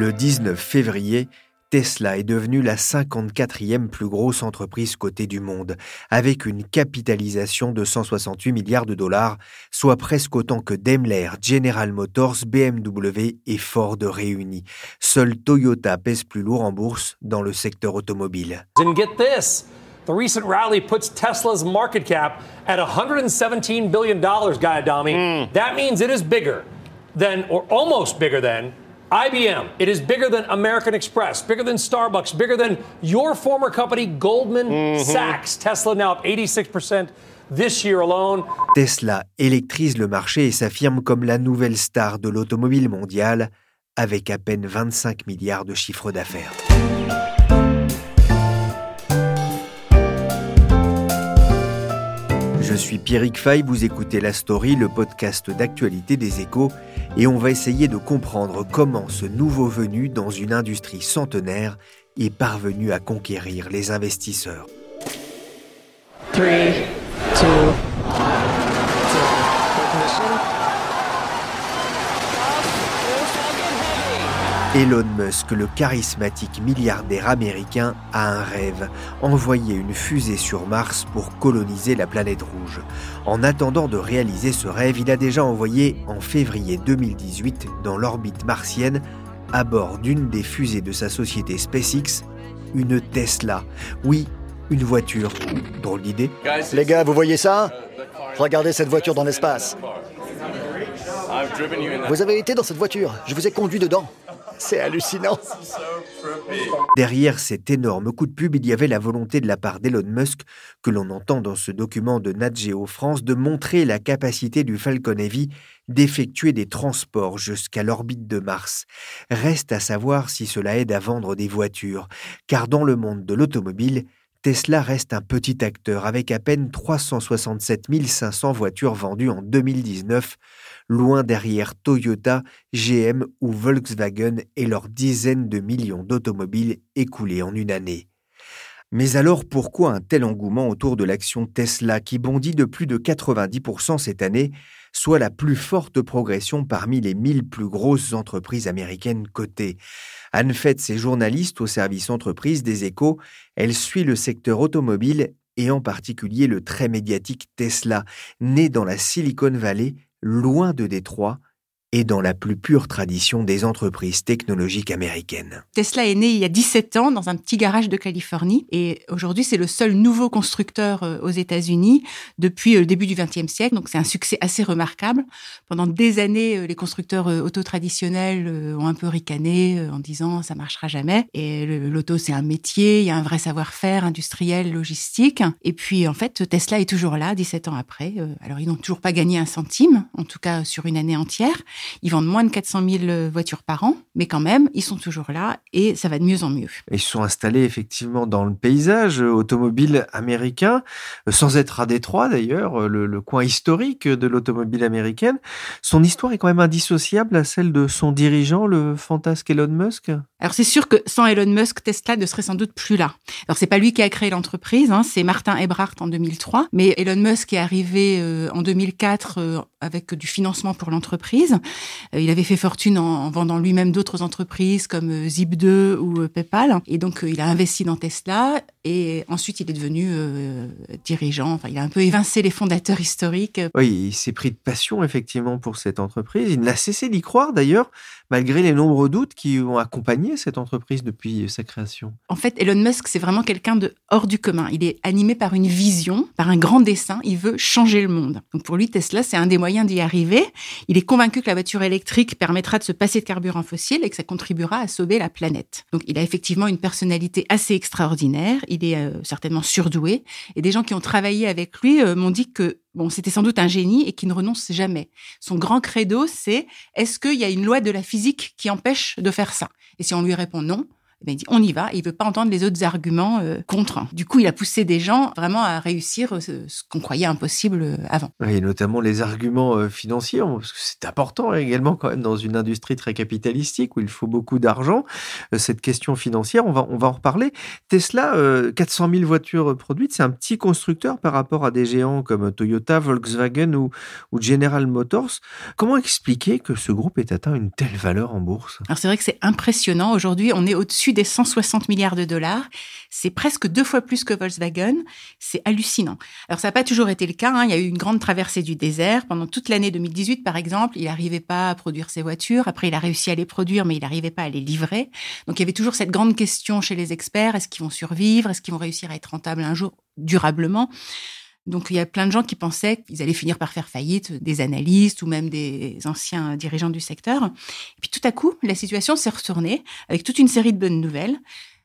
Le 19 février, Tesla est devenue la 54e plus grosse entreprise cotée du monde, avec une capitalisation de 168 milliards de dollars, soit presque autant que Daimler, General Motors, BMW et Ford réunis. Seul Toyota pèse plus lourd en bourse dans le secteur automobile. And get this. The recent rally puts Tesla's market cap at $117 billion, Guy Adami. That means it is bigger than, or almost bigger than, IBM. It is bigger than American Express, bigger than Starbucks, bigger than your former company, Goldman Sachs. Tesla now up 86% this year alone. Tesla électrise le marché et s'affirme comme la nouvelle star de l'automobile mondiale, avec à peine 25 milliards de chiffre d'affaires. Je suis Pierrick Fay, vous écoutez La Story, le podcast d'actualité des échos, et on va essayer de comprendre comment ce nouveau venu dans une industrie centenaire est parvenu à conquérir les investisseurs. Elon Musk, le charismatique milliardaire américain, a un rêve, envoyer une fusée sur Mars pour coloniser la planète rouge. En attendant de réaliser ce rêve, il a déjà envoyé en février 2018 dans l'orbite martienne, à bord d'une des fusées de sa société SpaceX, une Tesla. Oui, une voiture. Drôle d'idée. Les gars, vous voyez ça? Regardez cette voiture dans l'espace. Vous avez été dans cette voiture, je vous ai conduit dedans. C'est hallucinant. Derrière cet énorme coup de pub, il y avait la volonté de la part d'Elon Musk, que l'on entend dans ce document de Nat Geo France, de montrer la capacité du Falcon Heavy d'effectuer des transports jusqu'à l'orbite de Mars. Reste à savoir si cela aide à vendre des voitures, car dans le monde de l'automobile, Tesla reste un petit acteur avec à peine 367 500 voitures vendues en 2019, loin derrière Toyota, GM ou Volkswagen et leurs dizaines de millions d'automobiles écoulées en une année. Mais alors pourquoi un tel engouement autour de l'action Tesla qui bondit de plus de 90% cette année, soit la plus forte progression parmi les 1000 plus grosses entreprises américaines cotées Anne Fetz est journaliste au service entreprise des échos. Elle suit le secteur automobile et en particulier le très médiatique Tesla, né dans la Silicon Valley, loin de Détroit, et dans la plus pure tradition des entreprises technologiques américaines. Tesla est né il y a 17 ans dans un petit garage de Californie et aujourd'hui c'est le seul nouveau constructeur euh, aux États-Unis depuis euh, le début du XXe siècle. Donc c'est un succès assez remarquable. Pendant des années, euh, les constructeurs auto traditionnels ont un peu ricané en disant ça marchera jamais. Et l'auto c'est un métier, il y a un vrai savoir-faire industriel, logistique. Et puis en fait Tesla est toujours là 17 ans après. Alors ils n'ont toujours pas gagné un centime, en tout cas sur une année entière. Ils vendent moins de 400 000 voitures par an, mais quand même, ils sont toujours là et ça va de mieux en mieux. Ils sont installés effectivement dans le paysage automobile américain, euh, sans être à Détroit d'ailleurs, euh, le, coin historique de l'automobile américaine. Son histoire est quand même indissociable à celle de son dirigeant, le fantasque Elon Musk? Alors c'est sûr que sans Elon Musk, Tesla ne serait sans doute plus là. Alors c'est pas lui qui a créé l'entreprise, hein, c'est Martin Ebrard en 2003, mais Elon Musk est arrivé euh, en 2004 avec du financement pour l'entreprise. Euh, il avait fait fortune en, vendant lui-même d'autres entreprises comme euh, Zip2 ou euh, PayPal. Et donc, il a investi dans Tesla. Et ensuite, il est devenu dirigeant. Enfin, il a un peu évincé les fondateurs historiques. Oui, il s'est pris de passion, effectivement, pour cette entreprise. Il n'a cessé d'y croire, d'ailleurs, malgré les nombreux doutes qui ont accompagné cette entreprise depuis sa création. En fait, Elon Musk, c'est vraiment quelqu'un de hors du commun. Il est animé par une vision, par un grand dessin. Il veut changer le monde. Donc, pour lui, Tesla, c'est un des moyens d'y arriver. Il est convaincu que la voiture électrique permettra de se passer de carburant fossile et que ça contribuera à sauver la planète. Donc il a effectivement une personnalité assez extraordinaire, il est euh, certainement surdoué et des gens qui ont travaillé avec lui euh, m'ont dit que bon, c'était sans doute un génie et qu'il ne renonce jamais. Son grand credo, c'est est-ce qu'il y a une loi de la physique qui empêche de faire ça? Et si on lui répond non, ben, il dit on y va. il veut pas entendre les autres arguments euh, contre. Du coup, il a poussé des gens vraiment à réussir euh, ce, qu'on croyait impossible euh, avant. Et notamment les arguments financiers, parce que c'est important également quand même dans une industrie très capitalistique où il faut beaucoup d'argent. Cette question financière, on va, on va en reparler. Tesla, 400 000 voitures produites, c'est un petit constructeur par rapport à des géants comme Toyota, Volkswagen ou, ou General Motors. Comment expliquer que ce groupe ait atteint une telle valeur en bourse? Alors c'est vrai que c'est impressionnant. Aujourd'hui, on est au-dessus des 160 milliards de dollars. C'est presque deux fois plus que Volkswagen. C'est hallucinant. Alors, ça n'a pas toujours été le cas. Hein. Il y a eu une grande traversée du désert. Pendant toute l'année 2018, par exemple, il n'arrivait pas à produire ses voitures. Après, il a réussi à les produire, mais il n'arrivait pas à les livrer. Donc, il y avait toujours cette grande question chez les experts. Est-ce qu'ils vont survivre? Est-ce qu'ils vont réussir à être rentables un jour durablement? Donc il y a plein de gens qui pensaient qu'ils allaient finir par faire faillite, des analystes ou même des anciens dirigeants du secteur. Et puis tout à coup, la situation s'est retournée avec toute une série de bonnes nouvelles.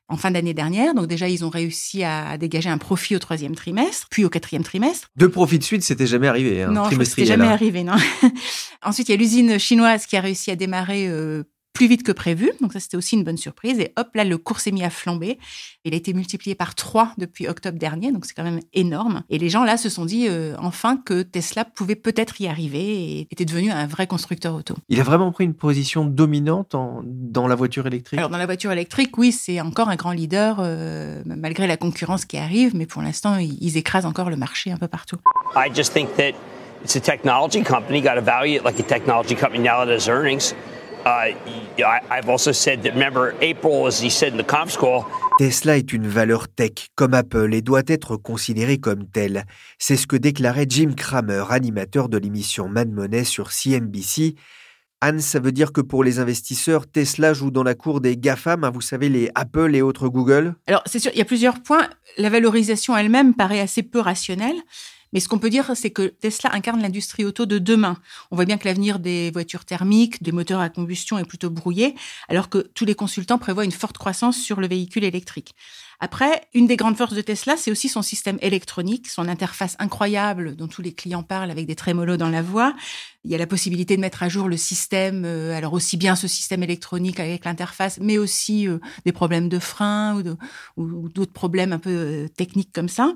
En fin d'année dernière, donc déjà ils ont réussi à dégager un profit au troisième trimestre, puis au quatrième trimestre. Deux profits de suite, c'était jamais arrivé. Hein, non, c'était jamais arrivé, non. Ensuite, il y a l'usine chinoise qui a réussi à démarrer euh, plus vite que prévu. Donc ça, c'était aussi une bonne surprise. Et hop, là, le cours s'est mis à flamber. Il a été multiplié par trois depuis octobre dernier. Donc c'est quand même énorme. Et les gens, là, se sont dit euh, enfin que Tesla pouvait peut-être y arriver et était devenu un vrai constructeur auto. Il a vraiment pris une position dominante dans la voiture électrique? Alors dans la voiture électrique, oui, c'est encore un grand leader, euh, malgré la concurrence qui arrive. Mais pour l'instant, ils, écrasent encore le marché un peu partout. I just think that it's a technology company. Got to value it like a technology company now that has earnings. Tesla est une valeur tech comme Apple et doit être considérée comme telle. C'est ce que déclarait Jim Cramer, animateur de l'émission Mad Money sur CNBC. Anne, ça veut dire que pour les investisseurs, Tesla joue dans la cour des GAFAM, hein, vous savez, les Apple et autres Google? Alors, c'est sûr, il y a plusieurs points. La valorisation elle-même paraît assez peu rationnelle. Mais ce qu'on peut dire, c'est que Tesla incarne l'industrie auto de demain. On voit bien que l'avenir des voitures thermiques, des moteurs à combustion est plutôt brouillé, alors que tous les consultants prévoient une forte croissance sur le véhicule électrique. Après, une des grandes forces de Tesla, c'est aussi son système électronique, son interface incroyable dont tous les clients parlent avec des trémolos dans la voix. Il y a la possibilité de mettre à jour le système, euh, alors aussi bien ce système électronique avec l'interface, mais aussi euh, des problèmes de frein ou, d'autres problèmes un peu euh, techniques comme ça.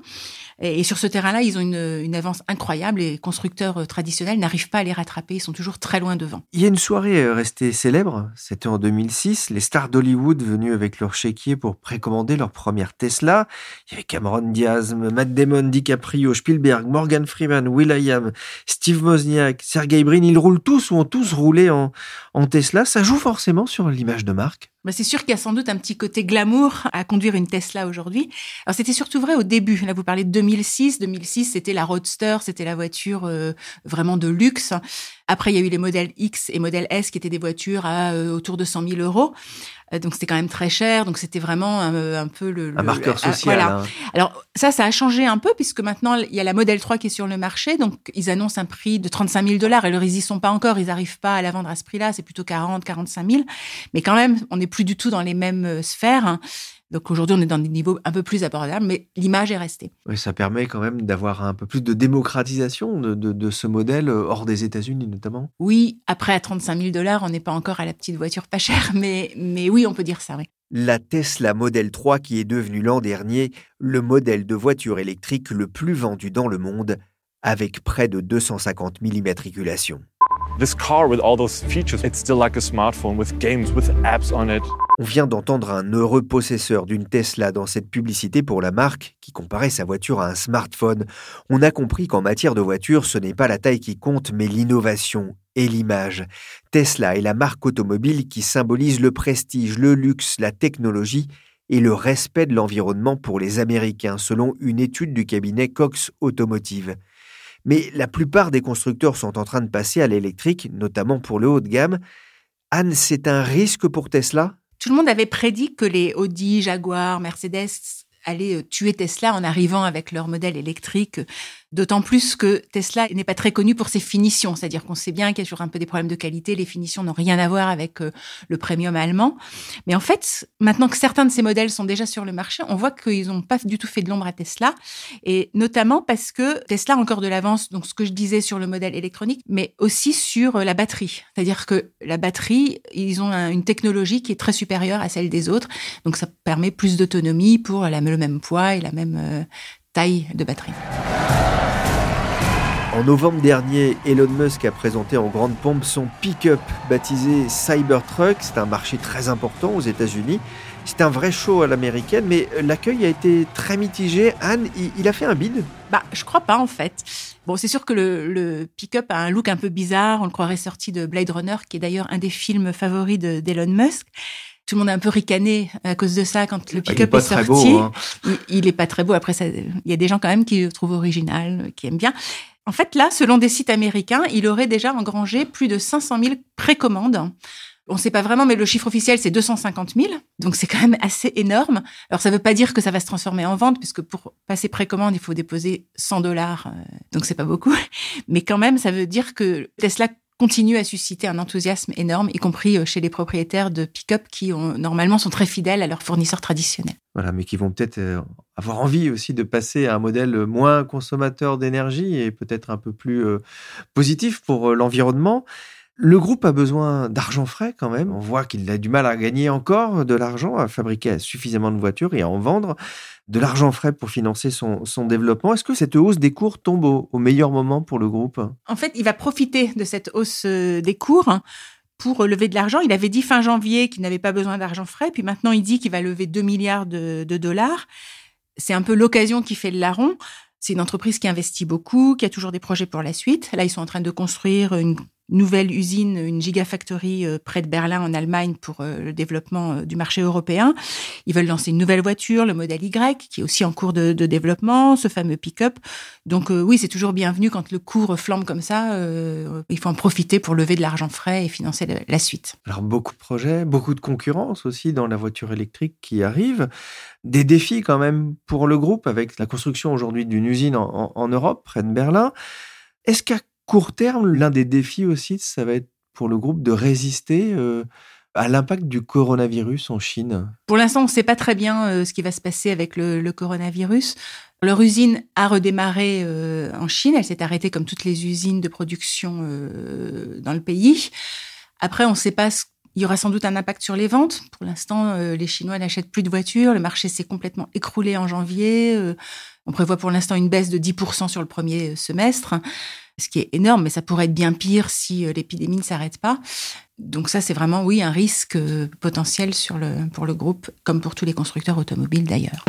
Et, sur ce terrain-là, ils ont une, avance incroyable les constructeurs traditionnels n'arrivent pas à les rattraper, ils sont toujours très loin devant. Il y a une soirée restée célèbre, c'était en 2006, les stars d'Hollywood venus avec leur chéquier pour précommander leur première Tesla. Il y avait Cameron Diaz, Matt Damon, DiCaprio, Spielberg, Morgan Freeman, Will.i.am, Steve Wozniak, Sergey Brin. Ils roulent tous ou ont tous roulé en, en Tesla. Ça joue forcément sur l'image de marque. Bah, c'est sûr qu'il y a sans doute un petit côté glamour à conduire une Tesla aujourd'hui. Alors c'était surtout vrai au début. Là, vous parlez de 2006. 2006, c'était la Roadster, c'était la voiture euh, vraiment de luxe. Après, il y a eu les modèles X et modèles S qui étaient des voitures à euh, autour de 100 000 euros. Euh, donc c'était quand même très cher. Donc c'était vraiment un, peu le, un marqueur social. voilà. Hein. Alors ça, ça a changé un peu puisque maintenant il y a la modèle 3 qui est sur le marché. Donc ils annoncent un prix de 35 000 dollars. Alors ils y sont pas encore. Ils n'arrivent pas à la vendre à ce prix-là. C'est plutôt 40, 45 000. Mais quand même, on est plus du tout dans les mêmes euh, sphères. Hein. Donc aujourd'hui, on est dans des niveaux un peu plus abordables, mais l'image est restée. Oui, ça permet quand même d'avoir un peu plus de démocratisation de, ce modèle euh, hors des États-Unis notamment. Oui, après à 35 000 dollars, on n'est pas encore à la petite voiture pas chère, mais, mais oui, on peut dire ça, oui. La Tesla Model 3 qui est devenue l'an dernier le modèle de voiture électrique le plus vendu dans le monde, avec près de 250 000 immatriculations. This car with all those features, it's still like a smartphone with games, with apps on it. On vient d'entendre un heureux possesseur d'une Tesla dans cette publicité pour la marque qui comparait sa voiture à un smartphone. On a compris qu'en matière de voiture, ce n'est pas la taille qui compte, mais l'innovation et l'image. Tesla est la marque automobile qui symbolise le prestige, le luxe, la technologie et le respect de l'environnement pour les Américains, selon une étude du cabinet Cox Automotive. Mais la plupart des constructeurs sont en train de passer à l'électrique, notamment pour le haut de gamme. Anne, c'est un risque pour Tesla? Tout le monde avait prédit que les Audi, Jaguar, Mercedes allaient euh, tuer Tesla en arrivant avec leur modèle électrique D'autant plus que Tesla n'est pas très connu pour ses finitions, c'est-à-dire qu'on sait bien qu'il y a toujours un peu des problèmes de qualité, les finitions n'ont rien à voir avec euh, le premium allemand. Mais en fait, maintenant que certains de ces modèles sont déjà sur le marché, on voit qu'ils n'ont pas du tout fait de l'ombre à Tesla, et notamment parce que Tesla a encore de l'avance, donc ce que je disais sur le modèle électronique, mais aussi sur euh, la batterie. C'est-à-dire que la batterie, ils ont une technologie qui est très supérieure à celle des autres, donc ça permet plus d'autonomie pour le même poids et la même euh, taille de batterie. En novembre dernier, Elon Musk a présenté en grande pompe son pick-up baptisé Cybertruck. C'est un marché très important aux États-Unis. C'est un vrai show à l'américaine, mais l'accueil a été très mitigé. Anne, il, a fait un bid Bah, je crois pas en fait. Bon, c'est sûr que le, pick-up a un look un peu bizarre. On le croirait sorti de Blade Runner, qui est d'ailleurs un des films favoris d'Elon Musk tout le monde a un peu ricané à cause de ça quand le ah, pick-up est, sorti. Hein. il, est pas très beau. Après, il y a des gens quand même qui le trouvent original, qui aiment bien. En fait, là, selon des sites américains, il aurait déjà engrangé plus de 500 000 précommandes. On ne sait pas vraiment, mais le chiffre officiel, c'est 250 000. Donc, c'est quand même assez énorme. Alors, ça ne veut pas dire que ça va se transformer en vente, puisque pour passer précommande, il faut déposer 100 dollars. Euh, donc, c'est pas beaucoup. Mais quand même, ça veut dire que Tesla continue à susciter un enthousiasme énorme, y compris euh, chez les propriétaires de pick-up qui normalement sont très fidèles à leurs fournisseurs traditionnels. Voilà, mais qui vont peut-être euh, avoir envie aussi de passer à un modèle moins consommateur d'énergie et peut-être un peu plus euh, positif pour l'environnement. Le groupe a besoin d'argent frais quand même. On voit qu'il a du mal à gagner encore de l'argent, à fabriquer suffisamment de voitures et à en vendre. De l'argent frais pour financer son, développement. Est-ce que cette hausse des cours tombe au, meilleur moment pour le groupe? En fait, il va profiter de cette hausse euh, des cours pour lever de l'argent. Il avait dit fin janvier qu'il n'avait pas besoin d'argent frais, puis maintenant il dit qu'il va lever 2 milliards de, de dollars. C'est un peu l'occasion qui fait le larron. C'est une entreprise qui investit beaucoup, qui a toujours des projets pour la suite. Là, ils sont en train de construire une nouvelle usine, une gigafactory euh, près de Berlin en Allemagne pour euh, le développement euh, du marché européen. Ils veulent lancer une nouvelle voiture, le modèle Y, qui est aussi en cours de, développement, ce fameux pick-up. Donc oui, c'est toujours bienvenu quand le cours flambe comme ça. il faut en profiter pour lever de l'argent frais et financer la, suite. Alors beaucoup de projets, beaucoup de concurrence aussi dans la voiture électrique qui arrive. Des défis quand même pour le groupe avec la construction aujourd'hui d'une usine en, en Europe, près de Berlin. Est-ce qu'à court terme, l'un des défis aussi, ça va être pour le groupe de résister euh, à l'impact du coronavirus en Chine Pour l'instant, on ne sait pas très bien euh, ce qui va se passer avec le, coronavirus. Leur usine a redémarré euh, en Chine. Elle s'est arrêtée comme toutes les usines de production dans le pays. Après, on ne sait pas ce il y aura sans doute un impact sur les ventes. Pour l'instant, les Chinois n'achètent plus de voitures. Le marché s'est complètement écroulé en janvier. on prévoit pour l'instant une baisse de 10% sur le premier semestre ce qui est énorme, mais ça pourrait être bien pire si euh, l'épidémie ne s'arrête pas. Donc ça, c'est vraiment, oui, un risque euh, potentiel pour le groupe, comme pour tous les constructeurs automobiles d'ailleurs.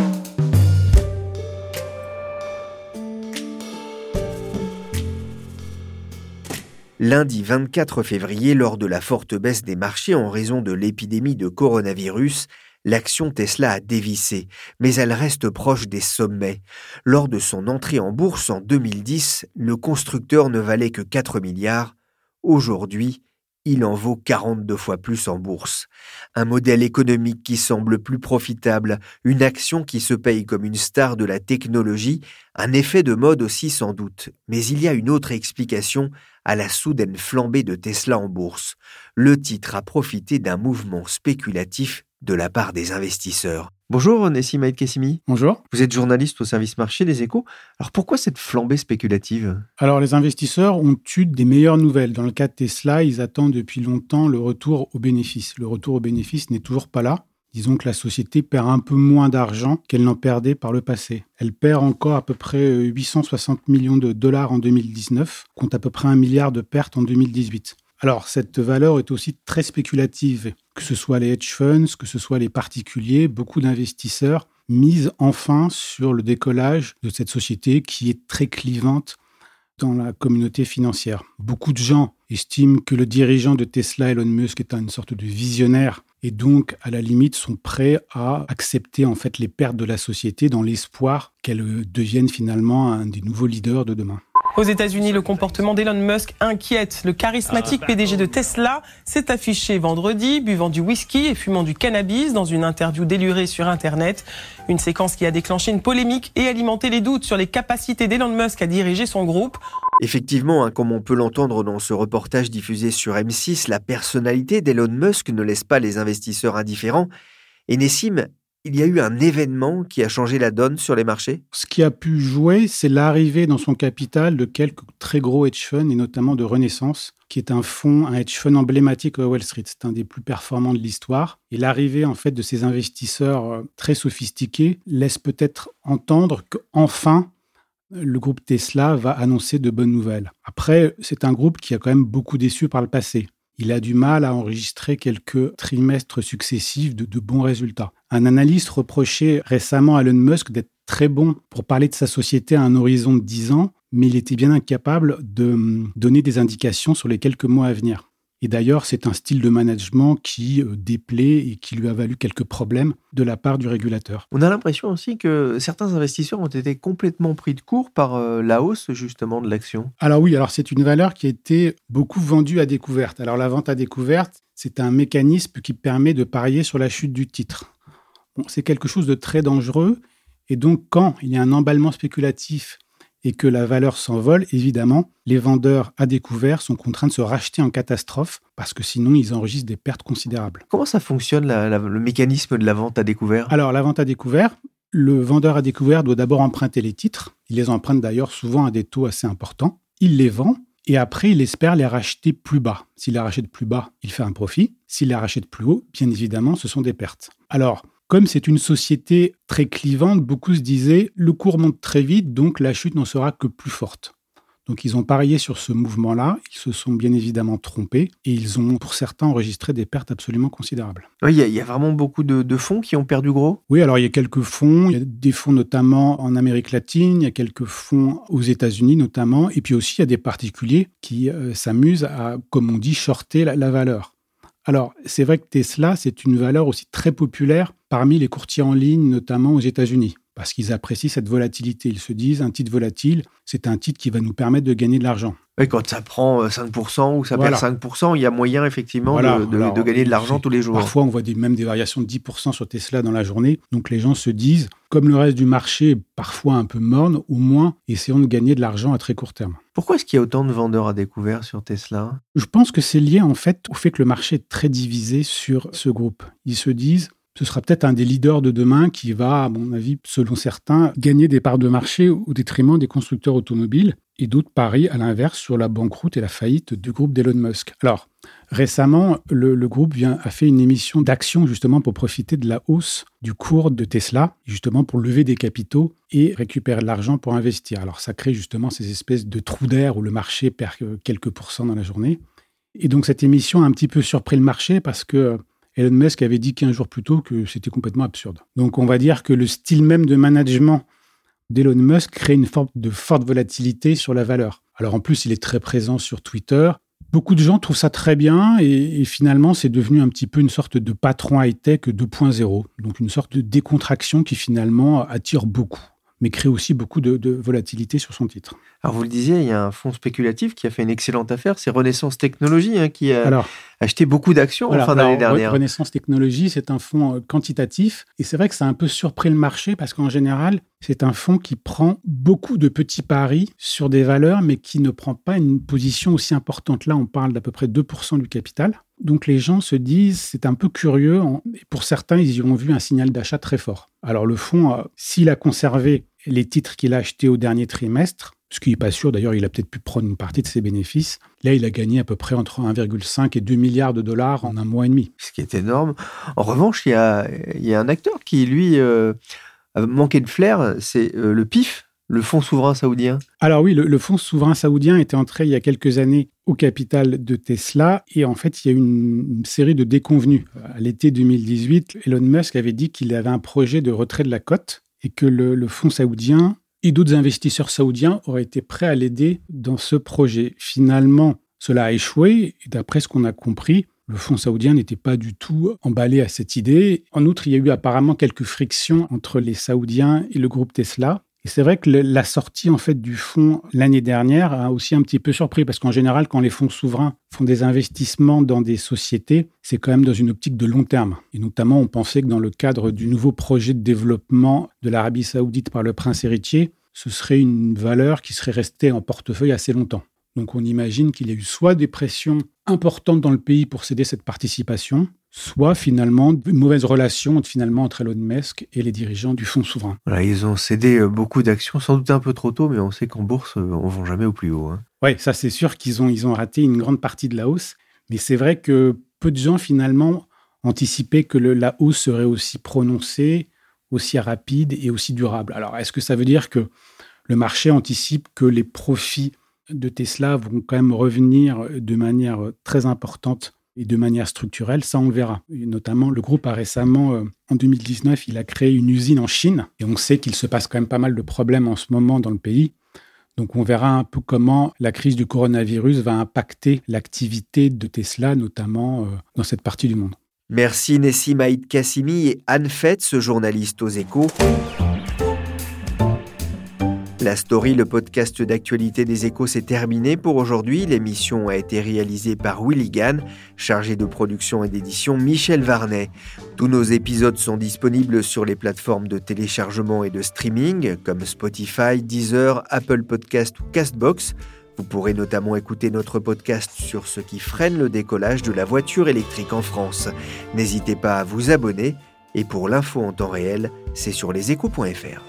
Lundi 24 février, lors de la forte baisse des marchés en raison de l'épidémie de coronavirus, l'action Tesla a dévissé, mais elle reste proche des sommets. Lors de son entrée en bourse en 2010, le constructeur ne valait que 4 milliards. Aujourd'hui, il en vaut 42 fois plus en bourse. Un modèle économique qui semble plus profitable, une action qui se paye comme une star de la technologie, un effet de mode aussi sans doute. Mais il y a une autre explication à la soudaine flambée de Tesla en bourse. Le titre a profité d'un mouvement spéculatif de la part des investisseurs. Bonjour Nessim Aïd Kessimi. Bonjour. Vous êtes journaliste au service marché des échos. Alors pourquoi cette flambée spéculative? Alors les investisseurs ont eu des meilleures nouvelles. Dans le cas de Tesla, ils attendent depuis longtemps le retour au bénéfice. Le retour au bénéfice n'est toujours pas là. Disons que la société perd un peu moins d'argent qu'elle n'en perdait par le passé. Elle perd encore à peu près 860 millions de dollars en 2019, compte à peu près un milliard de pertes en 2018. Alors, cette valeur est aussi très spéculative, que ce soit les hedge funds, que ce soit les particuliers, beaucoup d'investisseurs misent enfin sur le décollage de cette société qui est très clivante dans la communauté financière. Beaucoup de gens estiment que le dirigeant de Tesla, Elon Musk, est une sorte de visionnaire et donc, à la limite, sont prêts à accepter en fait les pertes de la société dans l'espoir qu'elle devienne finalement un des nouveaux leaders de demain. Aux États-Unis, le comportement d'Elon Musk inquiète. Le charismatique PDG de Tesla s'est affiché vendredi, buvant du whisky et fumant du cannabis dans une interview délurée sur Internet. Une séquence qui a déclenché une polémique et alimenté les doutes sur les capacités d'Elon Musk à diriger son groupe. Effectivement, hein, comme on peut l'entendre dans ce reportage diffusé sur M6, la personnalité d'Elon Musk ne laisse pas les investisseurs indifférents. Et Nessim, il y a eu un événement qui a changé la donne sur les marchés? Ce qui a pu jouer, c'est l'arrivée dans son capital de quelques très gros hedge funds, et notamment de Renaissance, qui est un fonds, un hedge fund emblématique à Wall Street. C'est un des plus performants de l'histoire. Et l'arrivée, en fait, de ces investisseurs euh, très sophistiqués laisse peut-être entendre qu'enfin, le groupe Tesla va annoncer de bonnes nouvelles. Après, c'est un groupe qui a quand même beaucoup déçu par le passé il a du mal à enregistrer quelques trimestres successifs de, bons résultats. Un analyste reprochait récemment à Elon Musk d'être très bon pour parler de sa société à un horizon de 10 ans, mais il était bien incapable de hum, donner des indications sur les quelques mois à venir. Et d'ailleurs, c'est un style de management qui euh, déplaît et qui lui a valu quelques problèmes de la part du régulateur. On a l'impression aussi que certains investisseurs ont été complètement pris de court par euh, la hausse justement de l'action. Alors oui, alors c'est une valeur qui a été beaucoup vendue à découverte. Alors la vente à découverte, c'est un mécanisme qui permet de parier sur la chute du titre. C'est quelque chose de très dangereux. Et donc, quand il y a un emballement spéculatif et que la valeur s'envole, évidemment, les vendeurs à découvert sont contraints de se racheter en catastrophe parce que sinon ils enregistrent des pertes considérables. Comment ça fonctionne le mécanisme de la vente à découvert? Alors la vente à découvert, le vendeur à découvert doit d'abord emprunter les titres. Il les emprunte d'ailleurs souvent à des taux assez importants. Il les vend et après il espère les racheter plus bas. S'il les rachète plus bas, il fait un profit. S'il les rachète plus haut, bien évidemment, ce sont des pertes. Alors, comme c'est une société très clivante, beaucoup se disaient le cours monte très vite, donc la chute n'en sera que plus forte. Donc ils ont parié sur ce mouvement-là, ils se sont bien évidemment trompés et ils ont pour certains enregistré des pertes absolument considérables. Oui, il y, a vraiment beaucoup de, fonds qui ont perdu gros? Oui, alors il y a quelques fonds, il y a des fonds notamment en Amérique latine, il y a quelques fonds aux États-Unis notamment, et puis aussi il y a des particuliers qui euh, s'amusent à, comme on dit, shorter la valeur. Alors, c'est vrai que Tesla, c'est une valeur aussi très populaire parmi les courtiers en ligne, notamment aux États-Unis, parce qu'ils apprécient cette volatilité. Ils se disent, un titre volatile, c'est un titre qui va nous permettre de gagner de l'argent. Oui, quand ça prend 5% euh, ou ça perd 5%, il y a moyen effectivement de, gagner de l'argent tous les jours. Parfois, on voit des, même des variations de 10% sur Tesla dans la journée. Donc les gens se disent, comme le reste du marché parfois un peu morne, au moins essayons de gagner de l'argent à très court terme. Pourquoi est-ce qu'il y a autant de vendeurs à découvert sur Tesla? Je pense que c'est lié en fait au fait que le marché est très divisé sur ce groupe. Ils se disent, ce sera peut-être un des leaders de demain qui va, à mon avis, selon certains, gagner des parts de marché au détriment des constructeurs automobiles et d'autres parient à l'inverse sur la banqueroute et la faillite du groupe d'Elon Musk. Alors, récemment, le, groupe vient, a fait une émission d'action justement pour profiter de la hausse du cours de Tesla, justement pour lever des capitaux et récupérer de l'argent pour investir. Alors, ça crée justement ces espèces de trous d'air où le marché perd quelques pourcents dans la journée. Et donc, cette émission a un petit peu surpris le marché parce que Elon Musk avait dit 15 jours plus tôt que c'était complètement absurde. Donc on va dire que le style même de management d'Elon Musk crée une forme de forte volatilité sur la valeur. Alors en plus, il est très présent sur Twitter. Beaucoup de gens trouvent ça très bien et, finalement, c'est devenu un petit peu une sorte de patron high-tech 2.0. Donc une sorte de décontraction qui finalement attire beaucoup mais crée aussi beaucoup de, volatilité sur son titre. Alors vous le disiez, il y a un fonds spéculatif qui a fait une excellente affaire, c'est Renaissance Technologies, hein, qui a acheté beaucoup d'actions en fin d'année dernière. Renaissance Technologies, c'est un fonds euh, quantitatif, et c'est vrai que ça a un peu surpris le marché, parce qu'en général, c'est un fonds qui prend beaucoup de petits paris sur des valeurs, mais qui ne prend pas une position aussi importante. Là, on parle d'à peu près 2% du capital. Donc les gens se disent, c'est un peu curieux, et pour certains, ils y ont vu un signal d'achat très fort. Alors le fonds, s'il a conservé les titres qu'il a achetés au dernier trimestre, ce qui n'est pas sûr, d'ailleurs, il a peut-être pu prendre une partie de ses bénéfices. Là, il a gagné à peu près entre 1,5 et 2 milliards de dollars en un mois et demi. Ce qui est énorme. En revanche, il y a, un acteur qui, lui, euh, a manqué de flair, c'est euh, le PIF, le fonds souverain saoudien Alors oui, le, fonds souverain saoudien était entré il y a quelques années au capital de Tesla et en fait, il y a eu une, série de déconvenus. À l'été 2018, Elon Musk avait dit qu'il avait un projet de retrait de la cote et que le, fonds saoudien et d'autres investisseurs saoudiens auraient été prêts à l'aider dans ce projet. Finalement, cela a échoué et d'après ce qu'on a compris, le fonds saoudien n'était pas du tout emballé à cette idée. En outre, il y a eu apparemment quelques frictions entre les Saoudiens et le groupe Tesla. Et c'est vrai que la sortie en fait du fonds l'année dernière a aussi un petit peu surpris parce qu'en général, quand les fonds souverains font des investissements dans des sociétés, c'est quand même dans une optique de long terme. Et notamment, on pensait que dans le cadre du nouveau projet de développement de l'Arabie saoudite par le prince héritier, ce serait une valeur qui serait restée en portefeuille assez longtemps. Donc on imagine qu'il y a eu soit des pressions importantes dans le pays pour céder cette participation, soit finalement une mauvaise relation finalement entre Elon Musk et les dirigeants du fonds souverain. Voilà, ils ont cédé euh, beaucoup d'actions, sans doute un peu trop tôt, mais on sait qu'en bourse, euh, on ne vend jamais au plus haut. Hein. Oui, ça c'est sûr qu'ils ont, ils ont raté une grande partie de la hausse, mais c'est vrai que peu de gens finalement anticipaient que la hausse serait aussi prononcée, aussi rapide et aussi durable. Alors est-ce que ça veut dire que le marché anticipe que les profits de Tesla vont quand même revenir de manière très importante et de manière structurelle, ça on le verra. notamment, le groupe a récemment, euh, en 2019, il a créé une usine en Chine et on sait qu'il se passe quand même pas mal de problèmes en ce moment dans le pays. Donc on verra un peu comment la crise du coronavirus va impacter l'activité de Tesla, notamment euh, dans cette partie du monde. Merci Nessim Haït Kassimi et Anne Fetz, journaliste aux échos. La story, le podcast d'actualité des échos, s'est terminé pour aujourd'hui. L'émission a été réalisée par Willy Gann, chargé de production et d'édition Michel Varnet. Tous nos épisodes sont disponibles sur les plateformes de téléchargement et de streaming comme Spotify, Deezer, Apple Podcast ou Castbox. Vous pourrez notamment écouter notre podcast sur ce qui freine le décollage de la voiture électrique en France. N'hésitez pas à vous abonner et pour l'info en temps réel, c'est sur leséchos.fr.